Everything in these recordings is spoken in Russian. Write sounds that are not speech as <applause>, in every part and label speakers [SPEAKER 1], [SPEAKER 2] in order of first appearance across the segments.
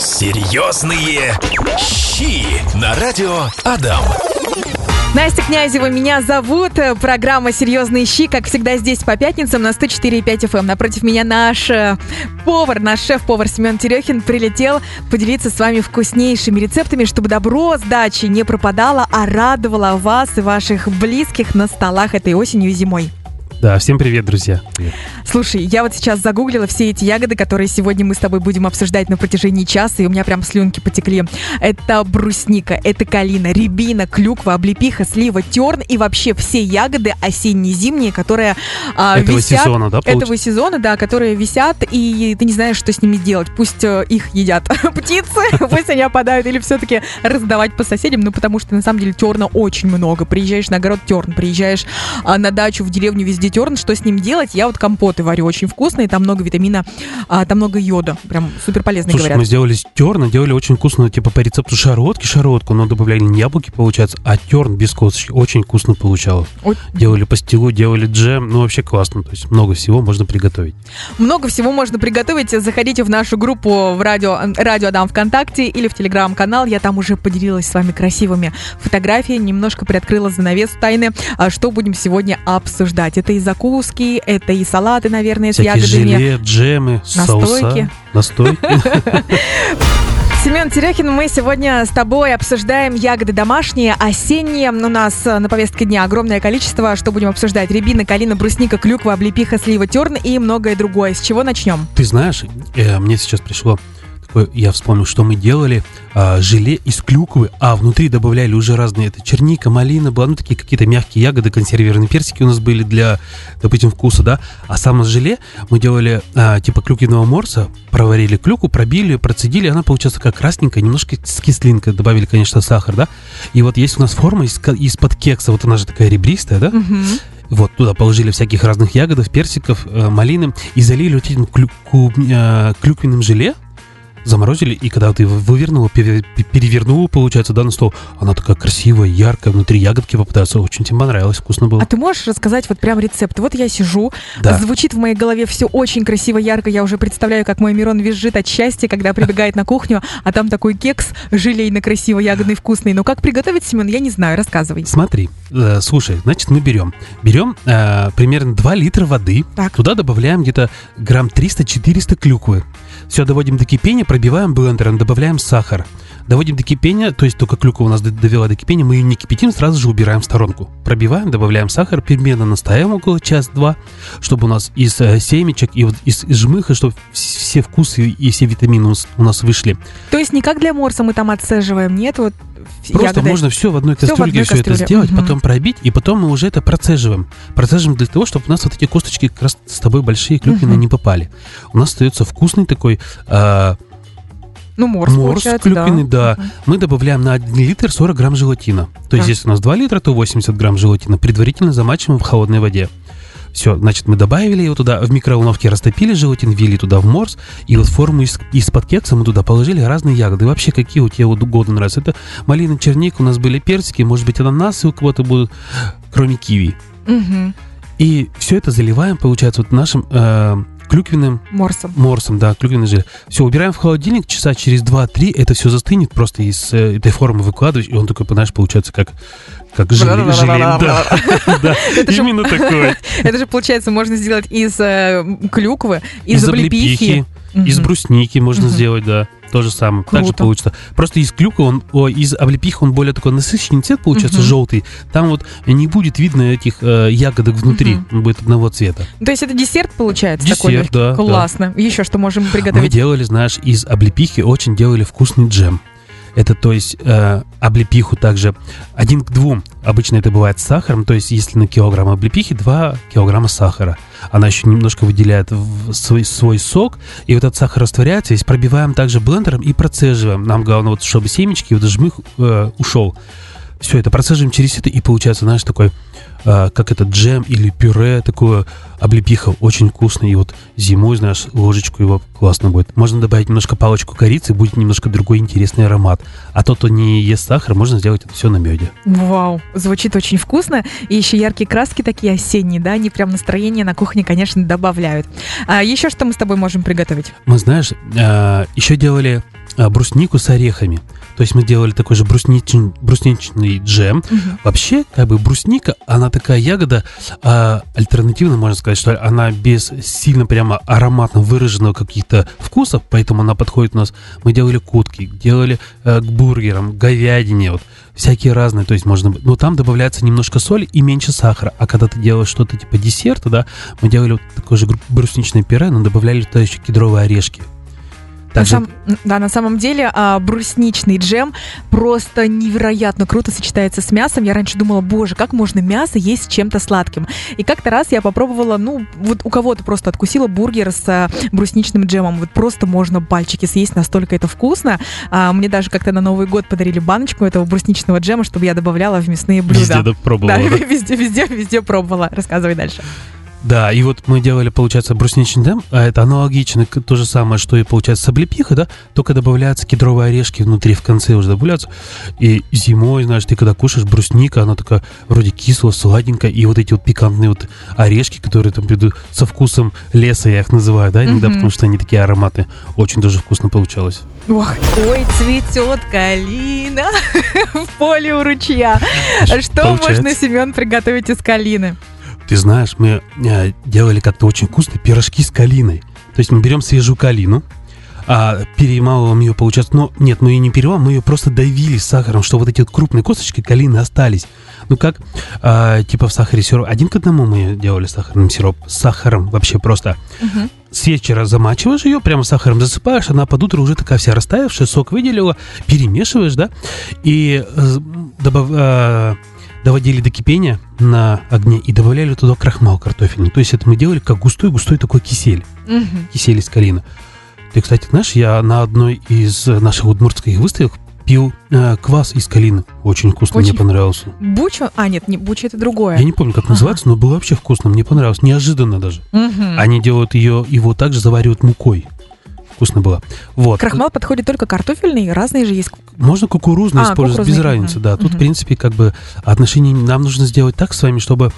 [SPEAKER 1] Серьезные щи на радио Адам.
[SPEAKER 2] Настя Князева меня зовут. Программа «Серьезные щи», как всегда, здесь по пятницам на 104,5 FM. Эм. Напротив меня наш э, повар, наш шеф-повар Семен Терехин прилетел поделиться с вами вкуснейшими рецептами, чтобы добро с дачи не пропадало, а радовало вас и ваших близких на столах этой осенью и зимой.
[SPEAKER 3] Да, всем привет, друзья. Привет.
[SPEAKER 2] Слушай, я вот сейчас загуглила все эти ягоды, которые сегодня мы с тобой будем обсуждать на протяжении часа, и у меня прям слюнки потекли. Это брусника, это калина, рябина, клюква, облепиха, слива, терн и вообще все ягоды осенне-зимние, которые
[SPEAKER 3] а, этого
[SPEAKER 2] висят...
[SPEAKER 3] сезона, да,
[SPEAKER 2] Этого сезона, да, которые висят, и ты не знаешь, что с ними делать. Пусть э, их едят <laughs> птицы, <laughs> пусть они опадают, или все-таки раздавать по соседям, ну потому что на самом деле терна очень много. Приезжаешь на огород терн, приезжаешь а, на дачу в деревню везде терн, что с ним делать? Я вот компоты варю очень вкусные, там много витамина, а, там много йода, прям супер
[SPEAKER 3] Слушай,
[SPEAKER 2] говорят.
[SPEAKER 3] мы сделали терн, делали очень вкусную, типа по рецепту шаротки, шаротку, но добавляли не яблоки, получается, а терн без косточки. Очень вкусно получалось. Ой. Делали пастилу, делали джем, ну вообще классно, то есть много всего можно приготовить.
[SPEAKER 2] Много всего можно приготовить. Заходите в нашу группу в радио, радио Адам ВКонтакте или в Телеграм-канал. Я там уже поделилась с вами красивыми фотографиями, немножко приоткрыла занавес тайны, а что будем сегодня обсуждать. Это и закуски, это и салаты, наверное,
[SPEAKER 3] Всякие
[SPEAKER 2] с ягодами.
[SPEAKER 3] желе, джемы,
[SPEAKER 2] Настойки.
[SPEAKER 3] соуса. Настойки. <laughs>
[SPEAKER 2] Семен Терехин, мы сегодня с тобой обсуждаем ягоды домашние, осенние. У нас на повестке дня огромное количество. Что будем обсуждать? Рябина, калина, брусника, клюква, облепиха, слива, терн и многое другое. С чего начнем?
[SPEAKER 3] Ты знаешь, э, мне сейчас пришло я вспомнил, что мы делали а, желе из клюквы, а внутри добавляли уже разные, это черника, малина, была, ну такие какие-то мягкие ягоды, консервированные персики у нас были для, допустим, вкуса, да, а само желе мы делали а, типа клюквенного морса, проварили клюку, пробили, процедили, она получилась такая красненькая, немножко с кислинкой, добавили, конечно, сахар, да, и вот есть у нас форма из, из-под кекса, вот она же такая ребристая, да,
[SPEAKER 2] Угу.
[SPEAKER 3] вот туда положили всяких разных ягодов, персиков, э, малины и залили вот этим клю- ку- э, клюквенным желе, заморозили, и когда ты вывернула, пере- перевернула, получается, да, на стол, она такая красивая, яркая, внутри ягодки попадаются, очень тебе понравилось, вкусно было.
[SPEAKER 2] А ты можешь рассказать вот прям рецепт? Вот я сижу,
[SPEAKER 3] Да.
[SPEAKER 2] звучит в моей голове все очень красиво, ярко. Я уже представляю, как мой Мирон визжит от счастья, когда прибегает на кухню, а там такой кекс желейно красиво, ягодный, вкусный. Но как приготовить, Семен, я не знаю, рассказывай.
[SPEAKER 3] Смотри, э, слушай, значит, мы берем, берем э, примерно 2 литра воды,
[SPEAKER 2] Так.
[SPEAKER 3] туда добавляем где-то грамм 300-400 клюквы. Все доводим до кипения, пробиваем блендером, добавляем сахар. Доводим до кипения, то есть только клюква у нас довела до кипения, мы ее не кипятим, сразу же убираем в сторонку. Пробиваем, добавляем сахар, примерно настаиваем около час-два, чтобы у нас из э, семечек и вот из, из жмыха, чтобы все вкусы и все витамины у нас, вышли.
[SPEAKER 2] То есть не как для морса мы там отцеживаем, нет, вот
[SPEAKER 3] Просто
[SPEAKER 2] ягоды.
[SPEAKER 3] можно все в одной
[SPEAKER 2] в
[SPEAKER 3] кастрюльке
[SPEAKER 2] одной
[SPEAKER 3] все это
[SPEAKER 2] кастрюле.
[SPEAKER 3] сделать,
[SPEAKER 2] Мгм.
[SPEAKER 3] потом пробить, и потом мы уже это процеживаем. Процеживаем для того, чтобы у нас вот эти косточки как раз с тобой большие клюквенные
[SPEAKER 2] Мгм.
[SPEAKER 3] не попали. У нас остается вкусный такой а,
[SPEAKER 2] Ну, морс,
[SPEAKER 3] морс
[SPEAKER 2] получается,
[SPEAKER 3] клюквенный, да.
[SPEAKER 2] Мгм.
[SPEAKER 3] Мы добавляем на 1 литр 40 грамм желатина. То есть,
[SPEAKER 2] Так.
[SPEAKER 3] если у нас 2 литра, то 80 грамм желатина. Предварительно замачиваем в холодной воде. Все, значит, мы добавили его туда, в микроволновке растопили желатин, ввели туда в морс, и вот форму из, из-под кекса мы туда положили разные ягоды. Вообще, какие у тебя вот угодно нравятся. Это малина, черника, у нас были персики, может быть, ананасы у кого-то будут, кроме киви.
[SPEAKER 2] Мгм.
[SPEAKER 3] И все это заливаем, получается, вот нашим э, клюквенным
[SPEAKER 2] Морсом.
[SPEAKER 3] морсом, да, клюквенный желе. Все, убираем в холодильник, часа через 2-3, это все застынет, просто из э, этой формы выкладываешь, и он такой, знаешь, получается как, как желе. желе, да. <laughs> <laughs> Именно такой. <laughs>
[SPEAKER 2] Это же, получается, можно сделать из э, клюквы, Из облепихи.
[SPEAKER 3] Облепихи, из брусники можно
[SPEAKER 2] Мгм.
[SPEAKER 3] сделать, да. То же самое. Так же
[SPEAKER 2] Круто.
[SPEAKER 3] получится. Просто из клюквы, он, о, из облепихи он более такой насыщенный цвет получается,
[SPEAKER 2] Мгм.
[SPEAKER 3] желтый. Там вот не будет видно этих э, ягодок внутри,
[SPEAKER 2] Мгм.
[SPEAKER 3] он будет одного цвета.
[SPEAKER 2] То есть это десерт получается
[SPEAKER 3] Десерт,
[SPEAKER 2] такой легкий?
[SPEAKER 3] да, да.
[SPEAKER 2] Классно. Еще что можем
[SPEAKER 3] Мы
[SPEAKER 2] приготовить?
[SPEAKER 3] делали, знаешь, из облепихи очень делали вкусный джем. Это, то есть, э, облепиху также один к двум. Обычно это бывает с сахаром, то есть, если на килограмм облепихи 2 килограмма сахара. Она еще немножко выделяет свой, свой сок, и вот этот сахар растворяется, и пробиваем также блендером и процеживаем. Нам главное, вот, чтобы семечки, вот жмых э, ушел. Все это процеживаем через это, и получается, знаешь, такой, как это, джем или пюре, такое облепиха, очень вкусно. И вот зимой, знаешь, ложечку его классно будет. Можно добавить немножко палочку корицы, будет немножко другой интересный аромат. А тот, кто не ест сахар, можно сделать это все на меде.
[SPEAKER 2] Вау, звучит очень вкусно. И еще яркие краски такие осенние, да, они прям настроение на кухне, конечно, добавляют. А еще что мы с тобой можем приготовить?
[SPEAKER 3] Мы, знаешь, э, еще делали а, бруснику с орехами. То есть мы делали такой же брусничный, брусничный джем. Вообще, как бы брусника, она такая ягода, а, альтернативно, можно сказать, что она без сильно прямо ароматно выраженного каких-то вкусов, поэтому она подходит у нас. Мы делали кутки, делали э, к бургерам, говядине, вот, всякие разные, то есть можно... Но там добавляется немножко соли и меньше сахара. А когда ты делаешь что-то типа десерта, да, мы делали вот такое же брусничное пюре, но добавляли туда еще кедровые орешки.
[SPEAKER 2] На
[SPEAKER 3] Также
[SPEAKER 2] сам- да, на самом деле а, брусничный джем просто невероятно круто сочетается с мясом. Я раньше думала, боже, как можно мясо есть с чем-то сладким. И как-то раз я попробовала, ну, вот у кого-то просто откусила бургер с а, брусничным джемом. Вот просто можно пальчики съесть, настолько это вкусно. А, мне даже как-то на Новый год подарили баночку этого брусничного джема, чтобы я добавляла в мясные блюда.
[SPEAKER 3] везде да, пробовала.
[SPEAKER 2] Да,
[SPEAKER 3] да? <laughs>
[SPEAKER 2] везде, везде, везде пробовала. Рассказывай дальше.
[SPEAKER 3] Да, и вот мы делали, получается, брусничный джем, а это аналогично, то же самое, что и получается с облепихой, да, только добавляются кедровые орешки внутри, в конце уже добавляются. И зимой, знаешь, ты когда кушаешь брусника, она такая вроде кислая, сладенькая, и вот эти вот пикантные вот орешки, которые там придут со вкусом леса, я их называю, да, иногда, потому что они такие ароматные. Очень тоже вкусно получалось.
[SPEAKER 2] Ох, ой, цветет калина <laughs> в поле у ручья. Что
[SPEAKER 3] Получается.
[SPEAKER 2] можно, Семен, приготовить из калины?
[SPEAKER 3] Ты знаешь, мы э, делали как-то очень вкусно пирожки с калиной. То есть мы берем свежую калину, а, перемалываем ее, получается, но нет, мы ее не перемалываем, мы ее просто давили сахаром, что вот эти вот крупные косточки калины остались. Ну как, а, типа в сахаре сироп. Один к одному мы ее делали сахарным сироп, с сахаром вообще просто. С вечера замачиваешь ее, прямо сахаром засыпаешь, она под утро уже такая вся растаявшая, сок выделила, перемешиваешь, да, и э, добав- э, доводили до кипения на огне и добавляли туда крахмал картофельный. То есть это мы делали как густой-густой такой кисель,
[SPEAKER 2] Мгм.
[SPEAKER 3] кисель из калины. Ты, кстати, знаешь, я на одной из наших удмуртских выставок пил э, квас из калины. Очень вкусно,
[SPEAKER 2] Очень
[SPEAKER 3] мне понравился.
[SPEAKER 2] Бучу? А, нет, не бучу, это другое.
[SPEAKER 3] Я не помню, как
[SPEAKER 2] Ага.
[SPEAKER 3] называется, но было вообще вкусно, мне понравилось. Неожиданно даже.
[SPEAKER 2] Мгм.
[SPEAKER 3] Они делают ее, его также заваривают мукой. Вкусно было. Вот.
[SPEAKER 2] Крахмал подходит только картофельный, разные же есть.
[SPEAKER 3] Можно кукурузный
[SPEAKER 2] А,
[SPEAKER 3] использовать, без
[SPEAKER 2] кукурузный,
[SPEAKER 3] разницы,
[SPEAKER 2] мгм.
[SPEAKER 3] да. Тут,
[SPEAKER 2] Мгм.
[SPEAKER 3] в принципе, как бы отношение нам нужно сделать так с вами, чтобы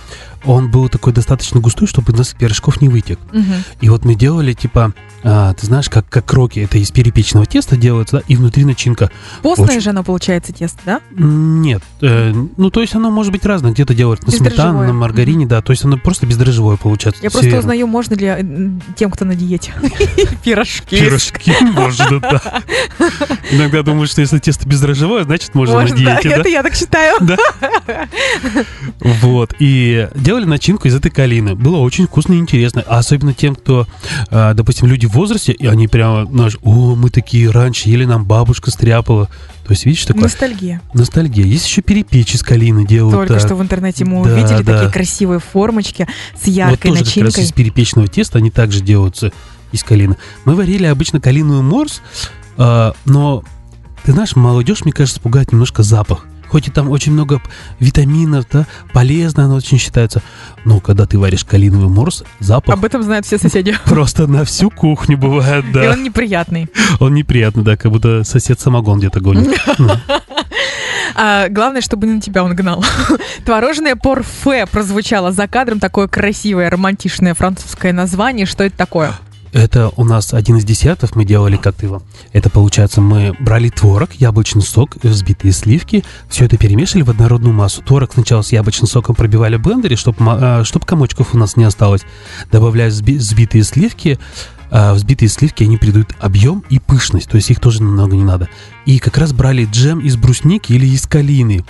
[SPEAKER 3] он был такой достаточно густой, чтобы из пирожков не вытек.
[SPEAKER 2] Мгм.
[SPEAKER 3] И вот мы делали, типа, а, ты знаешь, как, как кроки, это из перепечного теста делается, да, и внутри начинка.
[SPEAKER 2] Постное
[SPEAKER 3] Очень-
[SPEAKER 2] же оно получается тесто, да?
[SPEAKER 3] Нет, э, ну, то есть оно может быть разное, где-то делают на сметане, на маргарине, да, то есть оно просто бездрожжевое получается.
[SPEAKER 2] Я просто
[SPEAKER 3] верно.
[SPEAKER 2] узнаю, можно ли э, тем, кто на диете. <laughs> Пирожки.
[SPEAKER 3] Пирожки, можно, да. <laughs> Иногда думаю, что если тесто бездрожжевое, значит можно на
[SPEAKER 2] Можно, да,
[SPEAKER 3] диете, да?
[SPEAKER 2] это я так считаю.
[SPEAKER 3] Вот. И делали начинку из этой калины. Было очень вкусно и интересно. А особенно тем, кто, а, допустим, люди в возрасте, и они прямо, знаешь, о, мы такие раньше ели, нам бабушка стряпала. То есть, видишь, такое
[SPEAKER 2] Ностальгия.
[SPEAKER 3] ностальгия. Есть еще перепечь из калины делают.
[SPEAKER 2] Только
[SPEAKER 3] так.
[SPEAKER 2] что в интернете мы
[SPEAKER 3] Да,
[SPEAKER 2] увидели
[SPEAKER 3] да.
[SPEAKER 2] такие красивые формочки с
[SPEAKER 3] Вот
[SPEAKER 2] яркой
[SPEAKER 3] тоже как раз
[SPEAKER 2] начинкой.
[SPEAKER 3] из перепечного теста, они также делаются из калины. Мы варили обычно калиновый морс, а, но, ты знаешь, молодежь, мне кажется, пугает немножко запах. Хоть и там очень много витаминов, да, полезно оно очень считается. Но когда ты варишь калиновый морс, запах
[SPEAKER 2] Об этом знают все соседи. <laughs>
[SPEAKER 3] просто на всю кухню бывает,
[SPEAKER 2] И
[SPEAKER 3] да.
[SPEAKER 2] он неприятный.
[SPEAKER 3] Он неприятный, да, как будто сосед самогон где-то гонит. <laughs> Ну,
[SPEAKER 2] А, главное, чтобы не на тебя он гнал. <laughs> Творожное порфе прозвучало за кадром. Такое красивое, романтичное французское название. Что это такое?
[SPEAKER 3] Это у нас один из десертов мы делали его. Это получается, мы брали творог, яблочный сок, взбитые сливки, все это перемешали в однородную массу. Творог сначала с яблочным соком пробивали в блендере, чтобы чтоб комочков у нас не осталось. Добавляя взби- взбитые сливки, а, взбитые сливки, они придают объем и пышность, то есть их тоже много не надо. И как раз брали джем из брусники или из калины.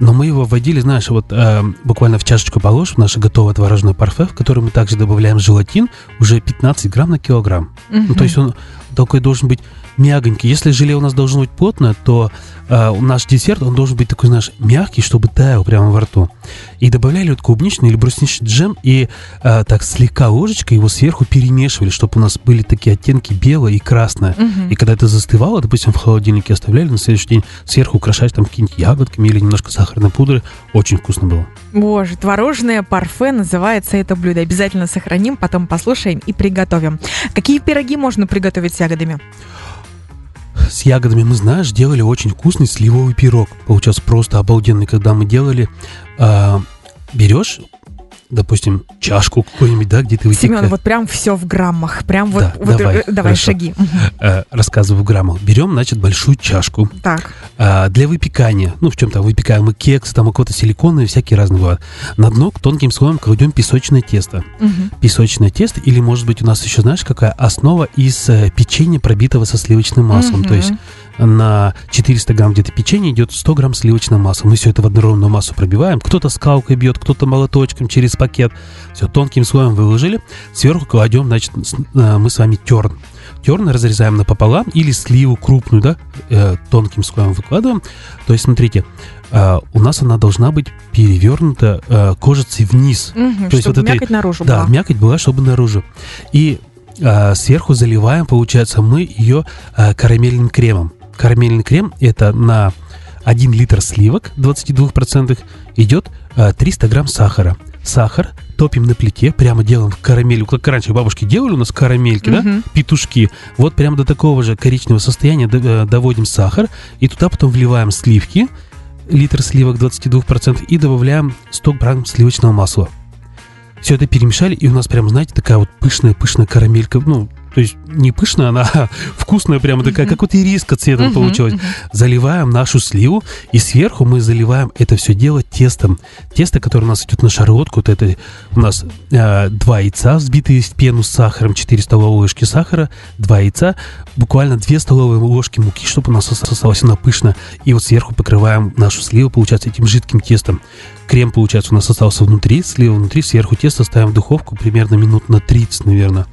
[SPEAKER 3] Но мы его вводили, знаешь, вот э, буквально в чашечку положим наше готовое творожное парфе, в которое мы также добавляем желатин, уже 15 грамм на килограмм. Ну, то есть он такой должен быть мягонький. Если желе у нас должно быть плотное, то э, наш десерт, он должен быть такой, знаешь, мягкий, чтобы таял прямо во рту. И добавляли вот клубничный или брусничный джем, и э, так слегка ложечкой его сверху перемешивали, чтобы у нас были такие оттенки белое и красное.
[SPEAKER 2] Мгм.
[SPEAKER 3] И когда это застывало, допустим, в холодильнике оставляли, на следующий день сверху украшать там какими-нибудь ягодками или немножко сахарной пудры. Очень вкусно было.
[SPEAKER 2] Боже, творожное парфе называется это блюдо. Обязательно сохраним, потом послушаем и приготовим. Какие пироги можно приготовить с ягодами?
[SPEAKER 3] С ягодами мы, знаешь, делали очень вкусный сливовый пирог. Получался просто обалденный, когда мы делали. а, берешь допустим, чашку какую-нибудь, да, где ты
[SPEAKER 2] Семен,
[SPEAKER 3] вытекаешь.
[SPEAKER 2] вот прям все в граммах. Прям вот,
[SPEAKER 3] Да,
[SPEAKER 2] вот,
[SPEAKER 3] давай,
[SPEAKER 2] э, давай
[SPEAKER 3] хорошо.
[SPEAKER 2] шаги.
[SPEAKER 3] Э, рассказываю в граммах. Берем, значит, большую чашку.
[SPEAKER 2] Так.
[SPEAKER 3] А, для выпекания, ну, в чем там выпекаем мы кекс, там у кого-то силиконы, всякие разные бывают. На дно тонким слоем кладем песочное тесто.
[SPEAKER 2] Мгм.
[SPEAKER 3] Песочное тесто, или, может быть, у нас еще, знаешь, какая основа из э, печенья, пробитого со сливочным маслом. То есть на 400 грамм где-то печенья идет 100 грамм сливочного масла. Мы все это в однородную массу пробиваем. Кто-то скалкой бьет, кто-то молоточком через пакет. Все тонким слоем выложили. Сверху кладем, значит, э, мы с вами терн. Терн разрезаем напополам или сливу крупную, да, э, тонким слоем выкладываем. То есть, смотрите, э, у нас она должна быть перевернута э, кожицей вниз.
[SPEAKER 2] Мгм,
[SPEAKER 3] То есть вот
[SPEAKER 2] мякоть наружу
[SPEAKER 3] Да,
[SPEAKER 2] была.
[SPEAKER 3] мякоть была, чтобы наружу. И сверху заливаем, получается, мы ее карамельным кремом. Карамельный крем это на 1 литр сливок 22% идет а, 300 грамм сахара. Сахар топим на плите, прямо делаем карамель, как раньше бабушки делали у нас карамельки, да,
[SPEAKER 2] Мгм.
[SPEAKER 3] петушки. Вот прямо до такого же коричневого состояния э, доводим сахар, и туда потом вливаем сливки, литр сливок 22%, и добавляем 100 грамм сливочного масла. Все это перемешали, и у нас прям, знаете, такая вот пышная-пышная карамелька, ну, то есть не пышная, она <laughs> вкусная прямо такая, как вот ириска цветом получилась. Заливаем нашу сливу, и сверху мы заливаем это все дело тестом. Тесто, которое у нас идет на шарлотку, вот это у нас э, два яйца, взбитые в пену с сахаром, 4 столовые ложки сахара, два яйца, буквально 2 столовые ложки муки, чтобы у нас осталось она пышно. И вот сверху покрываем нашу сливу, получается, этим жидким тестом. Крем, получается, у нас остался внутри, слива внутри, сверху тесто ставим в духовку примерно минут на 30, наверное.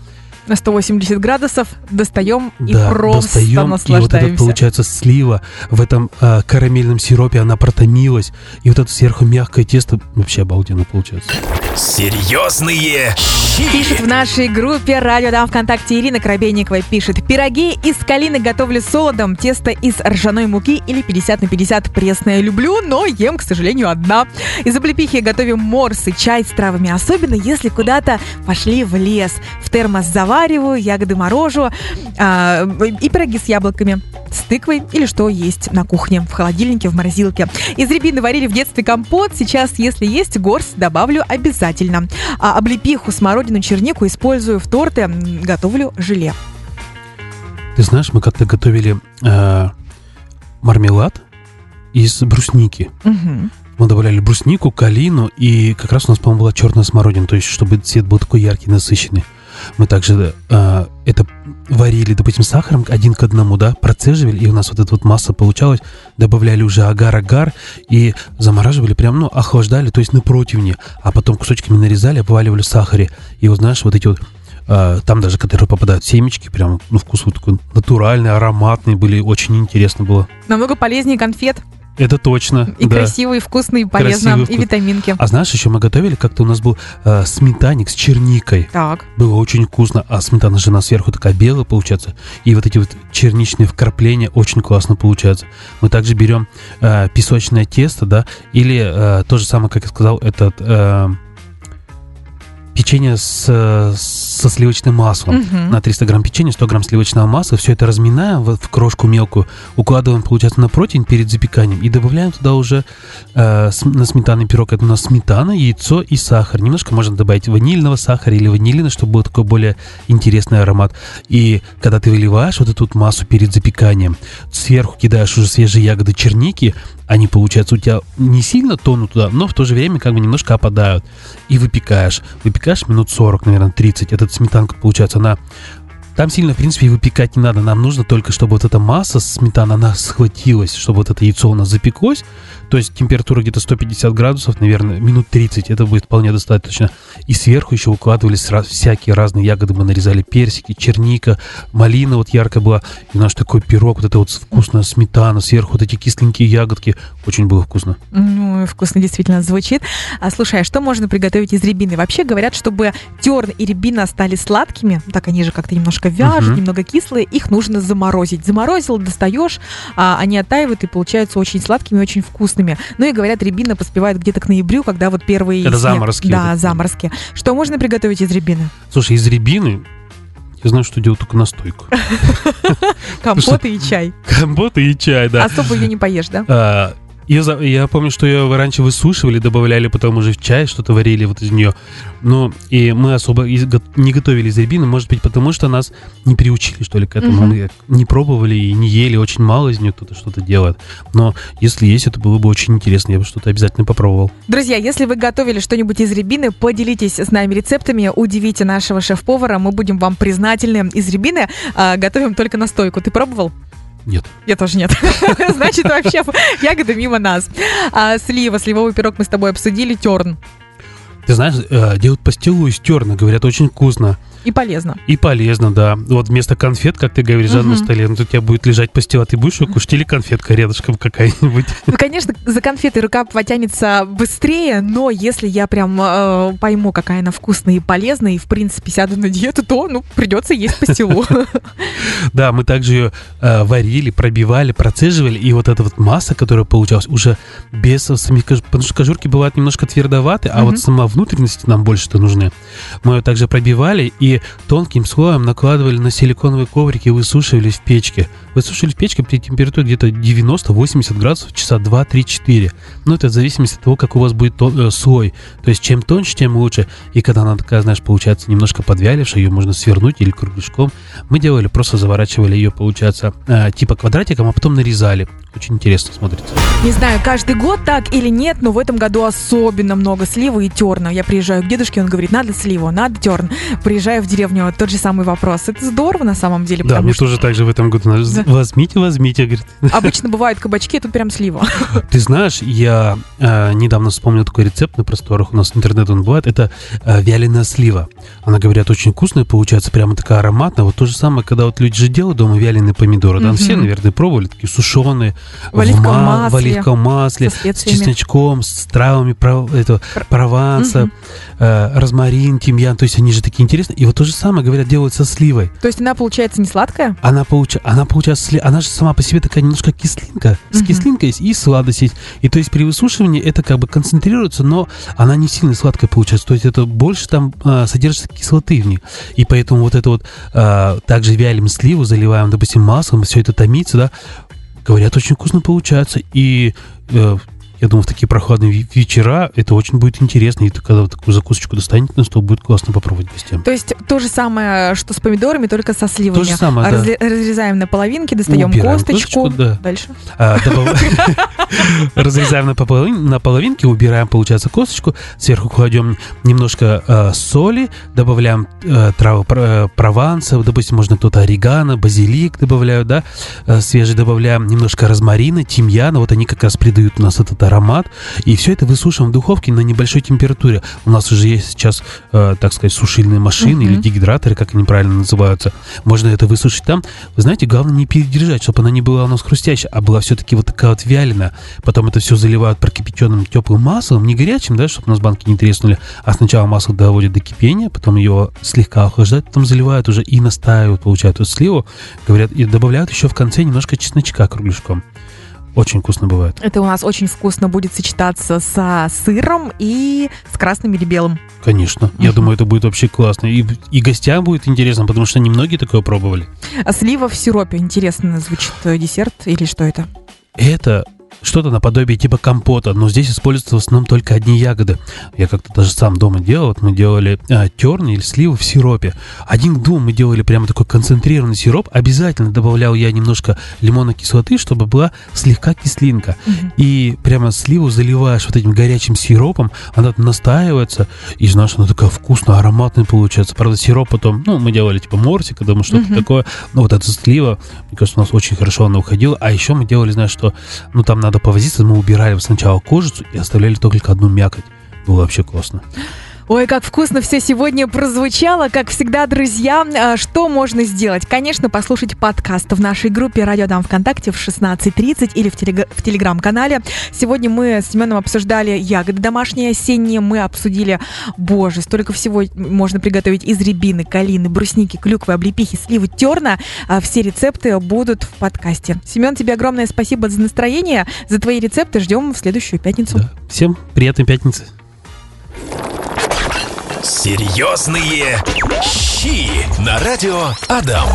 [SPEAKER 2] На 180 градусов достаем и
[SPEAKER 3] Да,
[SPEAKER 2] просто
[SPEAKER 3] достаем, и вот
[SPEAKER 2] наслаждаемся.
[SPEAKER 3] этот, получается, слива в этом а, карамельном сиропе, она протомилась, и вот это сверху мягкое тесто вообще обалденно получается.
[SPEAKER 1] Серьезные щи.
[SPEAKER 2] Пишет в нашей группе «Радио Дам ВКонтакте» Ирина Коробейникова пишет «Пироги из калины готовлю солодом, тесто из ржаной муки или 50 на 50 пресное люблю, но ем, к сожалению, одна. Из облепихи готовим морсы, чай с травами, особенно если куда-то пошли в лес. В термос завариваю, ягоды морожу а, и пироги с яблоками, с тыквой или что есть на кухне, в холодильнике, в морозилке. Из рябины варили в детстве компот, сейчас, если есть, горсть добавлю обязательно. А облепиху, смородину, чернику использую в торты, готовлю желе.
[SPEAKER 3] Ты знаешь, мы как-то готовили э, мармелад из брусники.
[SPEAKER 2] Мгм.
[SPEAKER 3] Мы добавляли бруснику, калину, и как раз у нас, по-моему, была черная смородина, то есть чтобы цвет был такой яркий, насыщенный. Мы также э, это варили, допустим, сахаром один к одному, да, процеживали, и у нас вот эта вот масса получалась, добавляли уже агар-агар и замораживали прям, ну, охлаждали, то есть на противне, а потом кусочками нарезали, обваливали в сахаре. И вот, знаешь, вот эти вот э, там даже, которые попадают семечки, прям, ну, вкус вот такой натуральный, ароматный, были, очень интересно было.
[SPEAKER 2] Намного полезнее конфет.
[SPEAKER 3] Это точно,
[SPEAKER 2] И
[SPEAKER 3] да.
[SPEAKER 2] красиво, и вкусно, и полезно,
[SPEAKER 3] Красиво,
[SPEAKER 2] и
[SPEAKER 3] вкус-
[SPEAKER 2] витаминки.
[SPEAKER 3] А знаешь, еще мы готовили, как-то у нас был э, сметанник с черникой.
[SPEAKER 2] Так.
[SPEAKER 3] Было очень вкусно, а сметана же на сверху такая белая получается. И вот эти вот черничные вкрапления очень классно получаются. Мы также берем э, песочное тесто, да, или э, то же самое, как я сказал, этот э, печенье с, э, со сливочным маслом.
[SPEAKER 2] Мгм.
[SPEAKER 3] На 300 грамм печенья, 100 грамм сливочного масла. Все это разминаем в, в крошку мелкую, укладываем, получается, на противень перед запеканием и добавляем туда уже э, на сметанный пирог. Это у нас сметана, яйцо и сахар. Немножко можно добавить ванильного сахара или ванилина, чтобы был такой более интересный аромат. И когда ты выливаешь вот эту вот массу перед запеканием, сверху кидаешь уже свежие ягоды черники, они, получается, у тебя не сильно тонут туда, но в то же время как бы немножко опадают. И выпекаешь. Выпекаешь минут 40, наверное, 30. Эта сметанка, получается, она там сильно, в принципе, выпекать не надо. Нам нужно только, чтобы вот эта масса сметана, она схватилась, чтобы вот это яйцо у нас запеклось. То есть температура где-то 150 градусов, наверное, минут 30. Это будет вполне достаточно. И сверху еще укладывались раз- всякие разные ягоды. Мы нарезали персики, черника, малина вот ярко была. И наш такой пирог, вот это вот вкусная сметана, сверху вот эти кисленькие ягодки. Очень было вкусно.
[SPEAKER 2] Ну, вкусно действительно звучит. А слушай, а что можно приготовить из рябины? Вообще говорят, чтобы терн и рябина стали сладкими, так они же как-то немножко вяжут,
[SPEAKER 3] Мгм.
[SPEAKER 2] немного кислые, их нужно заморозить. Заморозил, достаешь, а они оттаивают и получаются очень сладкими, очень вкусными. Ну и говорят, рябина поспевает где-то к ноябрю, когда вот первые
[SPEAKER 3] Это
[SPEAKER 2] снег-
[SPEAKER 3] заморозки
[SPEAKER 2] Да,
[SPEAKER 3] эти.
[SPEAKER 2] заморозки. Что можно приготовить из рябины?
[SPEAKER 3] Слушай, из рябины я знаю, что делать только настойку. <laughs>
[SPEAKER 2] Компоты и чай. <laughs>
[SPEAKER 3] Компоты и чай, да.
[SPEAKER 2] Особо ее не поешь, да?
[SPEAKER 3] Ее, за- я помню, что ее раньше высушивали, добавляли потом уже в чай, что-то варили вот из нее. Ну, и мы особо из- не готовили из рябины, может быть, потому что нас не приучили, что ли, к этому.
[SPEAKER 2] Мгм.
[SPEAKER 3] Мы не пробовали и не ели, очень мало из нее кто-то что-то делает. Но если есть, это было бы очень интересно, я бы что-то обязательно попробовал.
[SPEAKER 2] Друзья, если вы готовили что-нибудь из рябины, поделитесь с нами рецептами, удивите нашего шеф-повара, мы будем вам признательны. Из рябины а, готовим только настойку. Ты пробовал?
[SPEAKER 3] Нет.
[SPEAKER 2] Я тоже нет. <laughs> Значит, вообще ягоды мимо нас. А, слива, сливовый пирог мы с тобой обсудили, терн.
[SPEAKER 3] Ты знаешь, э, делают пастилу из терна, говорят, очень вкусно.
[SPEAKER 2] И полезно.
[SPEAKER 3] И полезно, да. Вот вместо конфет, как ты говоришь, да, на столе, ну, тут у тебя будет лежать пастила, ты будешь ее кушать или конфетка рядышком какая-нибудь. <laughs>
[SPEAKER 2] Ну, конечно, за конфеты рука потянется быстрее, но если я прям э, пойму, какая она вкусная и полезная, и, в принципе, сяду на диету, то, ну, придется есть пастилу. <laughs>
[SPEAKER 3] Да, мы также ее э, варили, пробивали, процеживали, и вот эта вот масса, которая получалась, уже без самих кож... потому что кожурки бывают немножко твердоваты, а вот сама внутренности нам больше-то нужны. Мы ее также пробивали и тонким слоем накладывали на силиконовые коврики и высушивали в печке. Высушивали в печке при температуре где-то 90-80 градусов часа 2-3-4. Ну, это в зависимости от того, как у вас будет то- э, слой. То есть, чем тоньше, тем лучше. И когда она такая, знаешь, получается немножко подвялившая, ее можно свернуть или кругляшком. Мы делали, просто заворачивали ее, получается, э, типа квадратиком, а потом нарезали. Очень интересно смотрится.
[SPEAKER 2] Не знаю, каждый год так или нет, но в этом году особенно много сливы и терна. Я приезжаю к дедушке, он говорит, надо сливу, надо терн. Приезжаю в деревню, тот же самый вопрос. Это здорово на самом деле,
[SPEAKER 3] Да, мне
[SPEAKER 2] что
[SPEAKER 3] тоже так же в этом году.
[SPEAKER 2] Да.
[SPEAKER 3] Возьмите, возьмите, говорит.
[SPEAKER 2] обычно бывают кабачки, а тут прям слива. <laughs>
[SPEAKER 3] Ты знаешь, я э, недавно вспомнил такой рецепт на просторах, у нас интернет он бывает, это э, вяленая слива. Она, говорят, очень вкусная, получается, прямо такая ароматная. Вот то же самое, когда вот люди же делают дома вяленые помидоры, да,
[SPEAKER 2] Мгм.
[SPEAKER 3] все, наверное, пробовали, такие сушеные,
[SPEAKER 2] В оливковом
[SPEAKER 3] ма- в
[SPEAKER 2] масле.
[SPEAKER 3] оливковом масле, с чесночком, с травами пров- этого,
[SPEAKER 2] Пр- Мгм.
[SPEAKER 3] э, розмарин, тимьян, то есть они же такие интересные. И вот то же самое, говорят, делают со сливой.
[SPEAKER 2] То есть она получается не сладкая?
[SPEAKER 3] Она, получа... она получается, сли- она же сама по себе такая немножко кислинка, с кислинкой есть и сладость есть. И то есть при высушивании это как бы концентрируется, но она не сильно сладкая получается. То есть это больше там а, содержится кислоты в ней. И поэтому вот это вот а, также вялим сливу, заливаем, допустим, маслом, все это томится, да, говорят, очень вкусно получается. И э, я думаю, в такие прохладные ве- вечера это очень будет интересно. И ты, когда вот такую закусочку достанете на стол, будет классно попробовать гостям.
[SPEAKER 2] То есть то же самое, что с помидорами, только со сливами.
[SPEAKER 3] То же самое, да.
[SPEAKER 2] Разре- Разрезаем на половинки, достаем
[SPEAKER 3] Убираем
[SPEAKER 2] косточку.
[SPEAKER 3] косточку, да.
[SPEAKER 2] Дальше.
[SPEAKER 3] А, <laughs> Разрезаем на, половинки, убираем, получается, косточку, сверху кладем немножко э, соли, добавляем травы пр- э, прованса, допустим, можно кто-то орегано, базилик добавляют, да, э, свежий добавляем немножко розмарина, тимьяна, вот они как раз придают у нас этот аромат, и все это высушиваем в духовке на небольшой температуре. У нас уже есть сейчас, э, так сказать, сушильные машины
[SPEAKER 2] Мгм.
[SPEAKER 3] или дегидраторы, как они правильно называются. Можно это высушить там. Вы знаете, главное не передержать, чтобы она не была у нас хрустящая, а была все-таки вот такая вот вяленая. Потом это все заливают прокипяченным теплым маслом, не горячим, да, чтобы у нас банки не треснули, а сначала масло доводят до кипения, потом его слегка охлаждают, потом заливают уже и настаивают, получают эту сливу, говорят, и добавляют еще в конце немножко чесночка кругляшком. Очень вкусно бывает.
[SPEAKER 2] Это у нас очень вкусно будет сочетаться со сыром и с красным или белым.
[SPEAKER 3] Конечно. Я
[SPEAKER 2] Мгм.
[SPEAKER 3] думаю, это будет вообще классно. И, и гостям будет интересно, потому что немногие такое пробовали.
[SPEAKER 2] А слива в сиропе. Интересно звучит э, десерт или что это?
[SPEAKER 3] Это что-то наподобие типа компота, но здесь используются в основном только одни ягоды. Я как-то даже сам дома делал. Вот мы делали а, терн или сливы в сиропе. Один к двум мы делали прямо такой концентрированный сироп. Обязательно добавлял я немножко лимонной кислоты, чтобы была слегка кислинка. И прямо сливу заливаешь вот этим горячим сиропом, она настаивается, и знаешь, она такая вкусная, ароматная получается. Правда, сироп потом, ну, мы делали типа мортика, думаю, что-то
[SPEAKER 2] Мгм.
[SPEAKER 3] такое. Но вот эта слива, мне кажется, у нас очень хорошо она уходила. А еще мы делали, знаешь, что, ну, там надо повозиться, мы убирали сначала кожицу и оставляли только одну мякоть. Было вообще классно.
[SPEAKER 2] Ой, как вкусно все сегодня прозвучало. Как всегда, друзья, а, что можно сделать? Конечно, послушать подкаст в нашей группе «Радио Дам ВКонтакте» в 16.30 или в, телег- в Телеграм-канале. Сегодня мы с Семеном обсуждали ягоды домашние, осенние. Мы обсудили, боже, столько всего можно приготовить из рябины, калины, брусники, клюквы, облепихи, сливы, терна. А Все рецепты будут в подкасте. Семен, тебе огромное спасибо за настроение, за твои рецепты. Ждем в следующую пятницу.
[SPEAKER 3] Да. Всем приятной пятницы.
[SPEAKER 1] Серьезные щи на радио Адам.